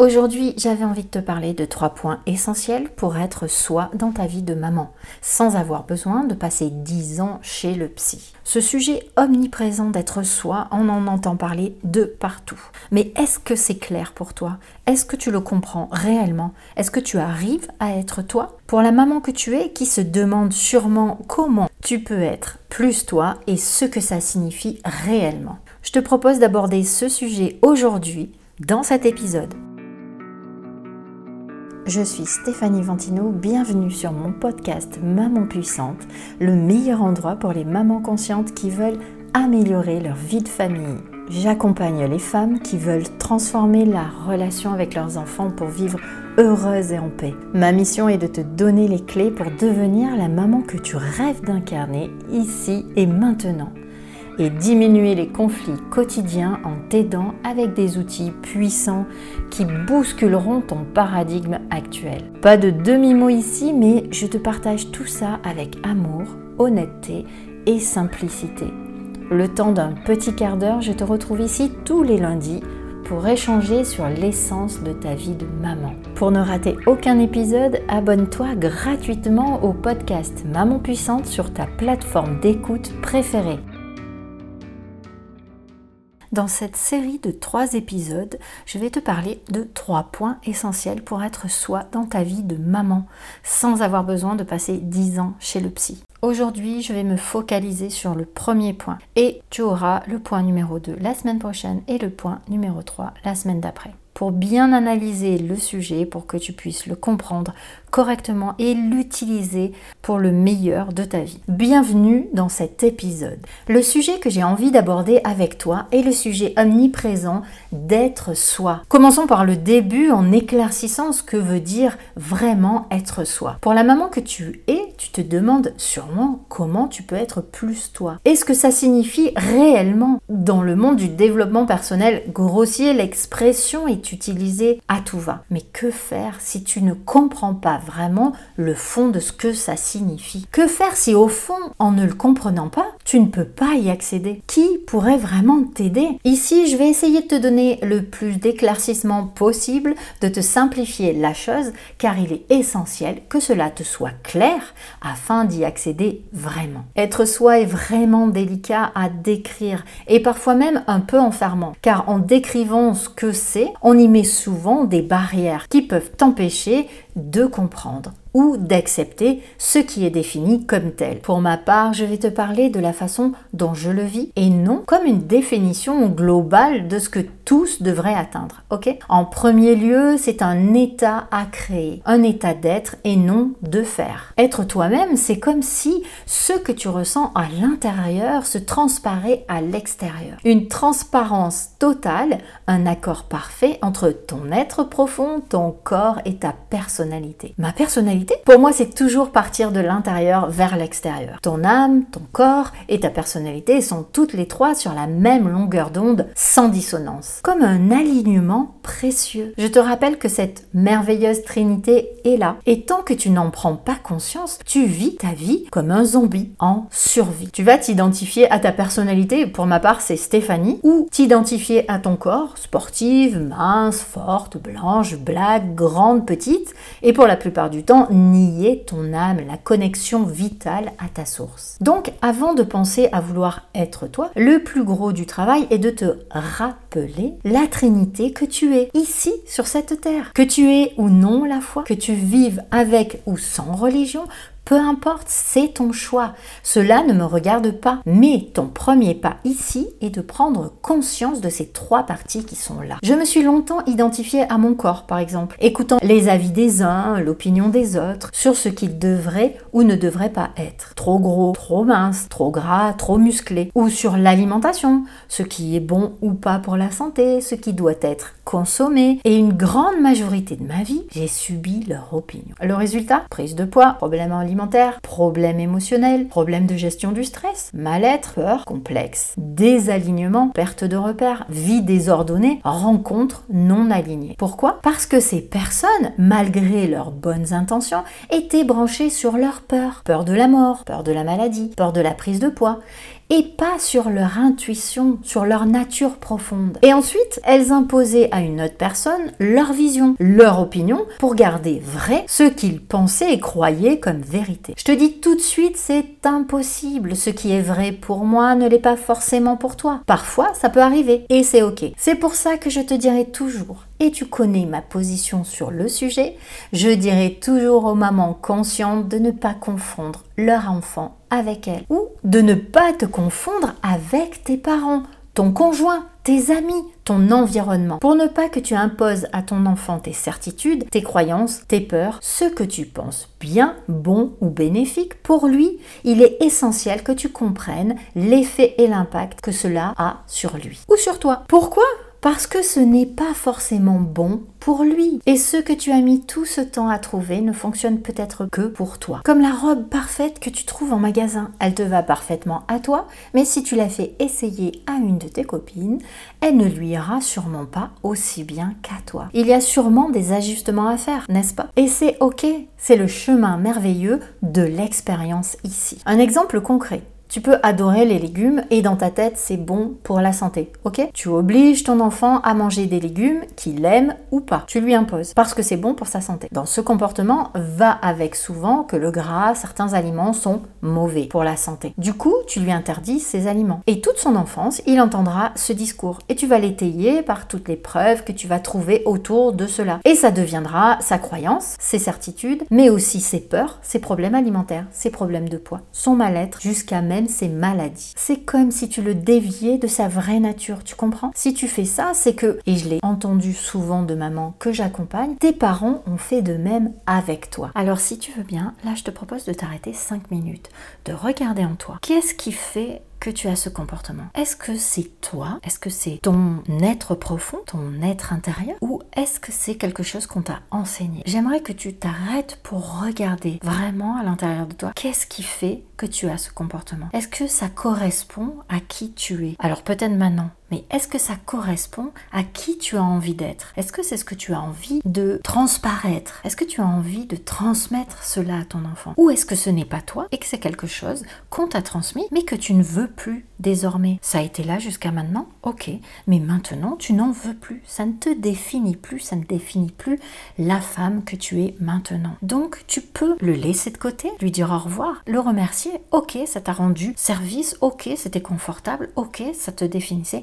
Aujourd'hui, j'avais envie de te parler de trois points essentiels pour être soi dans ta vie de maman, sans avoir besoin de passer 10 ans chez le psy. Ce sujet omniprésent d'être soi, on en entend parler de partout. Mais est-ce que c'est clair pour toi? Est-ce que tu le comprends réellement? Est-ce que tu arrives à être toi? Pour la maman que tu es, qui se demande sûrement comment tu peux être plus toi et ce que ça signifie réellement. Je te propose d'aborder ce sujet aujourd'hui dans cet épisode. Je suis Stéphanie Ventino, bienvenue sur mon podcast Maman Puissante, le meilleur endroit pour les mamans conscientes qui veulent améliorer leur vie de famille. J'accompagne les femmes qui veulent transformer la relation avec leurs enfants pour vivre heureuses et en paix. Ma mission est de te donner les clés pour devenir la maman que tu rêves d'incarner ici et maintenant et diminuer les conflits quotidiens en t'aidant avec des outils puissants qui bousculeront ton paradigme actuel. Pas de demi-mot ici, mais je te partage tout ça avec amour, honnêteté et simplicité. Le temps d'un petit quart d'heure, je te retrouve ici tous les lundis pour échanger sur l'essence de ta vie de maman. Pour ne rater aucun épisode, abonne-toi gratuitement au podcast Maman Puissante sur ta plateforme d'écoute préférée. Dans cette série de trois épisodes, je vais te parler de trois points essentiels pour être soi dans ta vie de maman, sans avoir besoin de passer dix ans chez le psy. Aujourd'hui, je vais me focaliser sur le premier point et tu auras le point numéro 2 la semaine prochaine et le point numéro 3 la semaine d'après bien analyser le sujet, pour que tu puisses le comprendre correctement et l'utiliser pour le meilleur de ta vie. Bienvenue dans cet épisode. Le sujet que j'ai envie d'aborder avec toi est le sujet omniprésent d'être soi. Commençons par le début en éclaircissant ce que veut dire vraiment être soi. Pour la maman que tu es, tu te demandes sûrement comment tu peux être plus toi. Et ce que ça signifie réellement? Dans le monde du développement personnel grossier, l'expression est utilisée à tout va. Mais que faire si tu ne comprends pas vraiment le fond de ce que ça signifie? Que faire si au fond, en ne le comprenant pas, tu ne peux pas y accéder? Qui pourrait vraiment t'aider? Ici, je vais essayer de te donner le plus d'éclaircissement possible, de te simplifier la chose, car il est essentiel que cela te soit clair afin d'y accéder vraiment. Être soi est vraiment délicat à décrire et parfois même un peu enfermant, car en décrivant ce que c'est, y met souvent des barrières qui peuvent t'empêcher de comprendre ou d'accepter ce qui est défini comme tel. Pour ma part, je vais te parler de la façon dont je le vis et non comme une définition globale de ce que tous devraient atteindre. Ok? En premier lieu, c'est un état à créer, un état d'être et non de faire. Être toi-même, c'est comme si ce que tu ressens à l'intérieur se transparaît à l'extérieur. Une transparence totale, un accord parfait entre ton être profond, ton corps et ta personnalité. Ma personnalité pour moi, c'est toujours partir de l'intérieur vers l'extérieur. Ton âme, ton corps et ta personnalité sont toutes les trois sur la même longueur d'onde, sans dissonance. Comme un alignement précieux. Je te rappelle que cette merveilleuse trinité est là. Et tant que tu n'en prends pas conscience, tu vis ta vie comme un zombie en survie. Tu vas t'identifier à ta personnalité, pour ma part c'est Stéphanie, ou t'identifier à ton corps, sportive, mince, forte, blanche, blague, grande, petite, et pour la plupart du temps, nier ton âme, la connexion vitale à ta source. Donc, avant de penser à vouloir être toi, le plus gros du travail est de te rappeler la Trinité que tu es ici sur cette terre. Que tu es ou non la foi, que tu vives avec ou sans religion, peu importe, c'est ton choix. Cela ne me regarde pas. Mais ton premier pas ici est de prendre conscience de ces trois parties qui sont là. Je me suis longtemps identifiée à mon corps, par exemple, écoutant les avis des uns, l'opinion des autres, sur ce qu'il devrait ou ne devrait pas être. Trop gros, trop mince, trop gras, trop musclé. Ou sur l'alimentation, ce qui est bon ou pas pour la santé, ce qui doit être consommé. Et une grande majorité de ma vie, j'ai subi leur opinion. Le résultat Prise de poids, problème alimentaire, problèmes émotionnels, problèmes de gestion du stress, mal-être, peur, complexe, désalignement, perte de repères, vie désordonnée, rencontres non alignées. Pourquoi? Parce que ces personnes, malgré leurs bonnes intentions, étaient branchées sur leur peur. Peur de la mort, peur de la maladie, peur de la prise de poids et pas sur leur intuition, sur leur nature profonde. Et ensuite, elles imposaient à une autre personne leur vision, leur opinion pour garder vrai ce qu'ils pensaient et croyaient comme vérité. Je te dis tout de suite, c'est impossible. Ce qui est vrai pour moi ne l'est pas forcément pour toi. Parfois, ça peut arriver et c'est ok. C'est pour ça que je te dirai toujours, et tu connais ma position sur le sujet, je dirai toujours aux mamans conscientes de ne pas confondre leur enfant avec elles ou de ne pas te confondre avec tes parents ton conjoint, tes amis, ton environnement, pour ne pas que tu imposes à ton enfant tes certitudes, tes croyances, tes peurs, ce que tu penses bien, bon ou bénéfique. Pour lui, il est essentiel que tu comprennes l'effet et l'impact que cela a sur lui ou sur toi. Pourquoi parce que ce n'est pas forcément bon pour lui. Et ce que tu as mis tout ce temps à trouver ne fonctionne peut-être que pour toi. Comme la robe parfaite que tu trouves en magasin, elle te va parfaitement à toi, mais si tu la fais essayer à une de tes copines, elle ne lui ira sûrement pas aussi bien qu'à toi. Il y a sûrement des ajustements à faire, n'est-ce pas? Et c'est ok, c'est le chemin merveilleux de l'expérience ici. Un exemple concret. Tu peux adorer les légumes et dans ta tête c'est bon pour la santé, ok? Tu obliges ton enfant à manger des légumes qu'il aime ou pas. Tu lui imposes parce que c'est bon pour sa santé. Dans ce comportement va avec souvent que le gras, certains aliments sont mauvais pour la santé. Du coup, tu lui interdis ces aliments. Et toute son enfance, il entendra ce discours et tu vas l'étayer par toutes les preuves que tu vas trouver autour de cela. Et ça deviendra sa croyance, ses certitudes, mais aussi ses peurs, ses problèmes alimentaires, ses problèmes de poids, son mal-être jusqu'à même ses maladies. C'est comme si tu le déviais de sa vraie nature, tu comprends? Si tu fais ça, c'est que, et je l'ai entendu souvent de maman que j'accompagne, tes parents ont fait de même avec toi. Alors si tu veux bien, là je te propose de t'arrêter 5 minutes, de regarder en toi. Qu'est-ce qui fait que tu as ce comportement. Est-ce que c'est toi? Est-ce que c'est ton être profond, ton être intérieur? Ou est-ce que c'est quelque chose qu'on t'a enseigné? J'aimerais que tu t'arrêtes pour regarder vraiment à l'intérieur de toi. Qu'est-ce qui fait que tu as ce comportement? Est-ce que ça correspond à qui tu es? Alors peut-être maintenant, mais est-ce que ça correspond à qui tu as envie d'être? Est-ce que c'est ce que tu as envie de transparaître? Est-ce que tu as envie de transmettre cela à ton enfant? Ou est-ce que ce n'est pas toi et que c'est quelque chose qu'on t'a transmis mais que tu ne veux plus désormais? Ça a été là jusqu'à maintenant? Ok, mais maintenant tu n'en veux plus. Ça ne te définit plus, ça ne définit plus la femme que tu es maintenant. Donc tu peux le laisser de côté, lui dire au revoir, le remercier. Ok, ça t'a rendu service, ok, c'était confortable, ok, ça te définissait.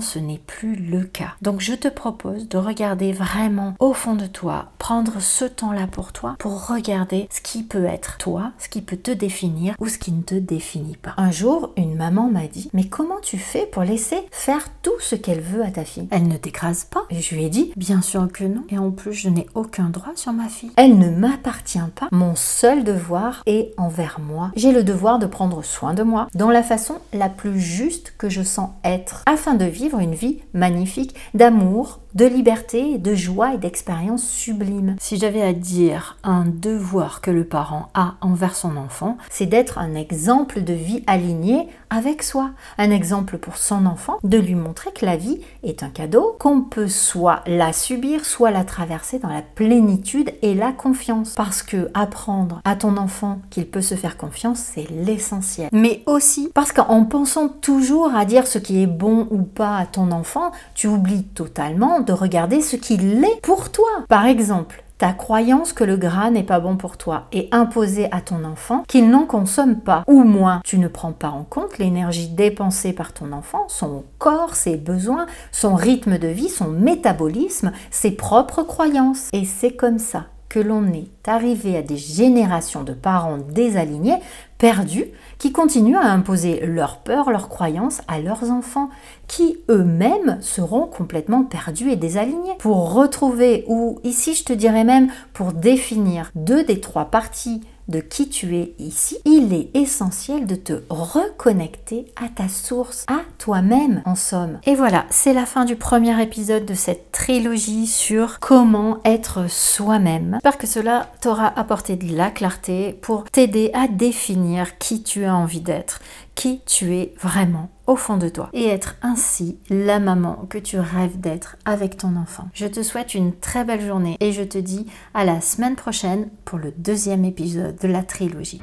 Ce n'est plus le cas. Donc, je te propose de regarder vraiment au fond de toi, prendre ce temps-là pour toi, pour regarder ce qui peut être toi, ce qui peut te définir ou ce qui ne te définit pas. Un jour, une maman m'a dit, mais comment tu fais pour laisser faire tout ce qu'elle veut à ta fille? Elle ne t'écrase pas. Et je lui ai dit, bien sûr que non. Et en plus, je n'ai aucun droit sur ma fille. Elle ne m'appartient pas. Mon seul devoir est envers moi. J'ai le devoir de prendre soin de moi dans la façon la plus juste que je sens être afin de vivre une vie magnifique d'amour, de liberté, de joie et d'expérience sublime. Si j'avais à dire un devoir que le parent a envers son enfant, c'est d'être un exemple de vie aligné avec soi, un exemple pour son enfant, de lui montrer que la vie est un cadeau, qu'on peut soit la subir, soit la traverser dans la plénitude et la confiance. Parce que apprendre à ton enfant qu'il peut se faire confiance, c'est l'essentiel. Mais aussi parce qu'en pensant toujours à dire ce qui est bon ou pas à ton enfant, tu oublies totalement de regarder ce qu'il est pour toi. Par exemple, ta croyance que le gras n'est pas bon pour toi est imposée à ton enfant qu'il n'en consomme pas, ou moins tu ne prends pas en compte l'énergie dépensée par ton enfant, son corps, ses besoins, son rythme de vie, son métabolisme, ses propres croyances. Et c'est comme ça que l'on est arrivé à des générations de parents désalignés, perdus, qui continuent à imposer leurs peurs, leurs croyances à leurs enfants, qui eux-mêmes seront complètement perdus et désalignés. Pour retrouver, ou ici je te dirais même pour définir deux des trois parties de qui tu es ici, il est essentiel de te reconnecter à ta source, à toi-même en somme. Et voilà, c'est la fin du premier épisode de cette trilogie sur comment être soi-même. J'espère que cela t'aura apporté de la clarté pour t'aider à définir qui tu as envie d'être, qui tu es vraiment au fond de toi et être ainsi la maman que tu rêves d'être avec ton enfant. Je te souhaite une très belle journée et je te dis à la semaine prochaine pour le deuxième épisode de la trilogie.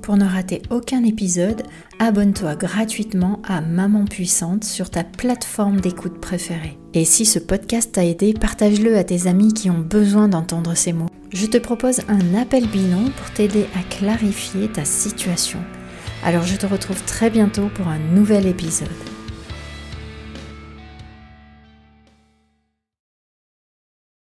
Pour ne rater aucun épisode, abonne-toi gratuitement à Maman Puissante sur ta plateforme d'écoute préférée. Et si ce podcast t'a aidé, partage-le à tes amis qui ont besoin d'entendre ces mots. Je te propose un appel bilan pour t'aider à clarifier ta situation. Alors je te retrouve très bientôt pour un nouvel épisode.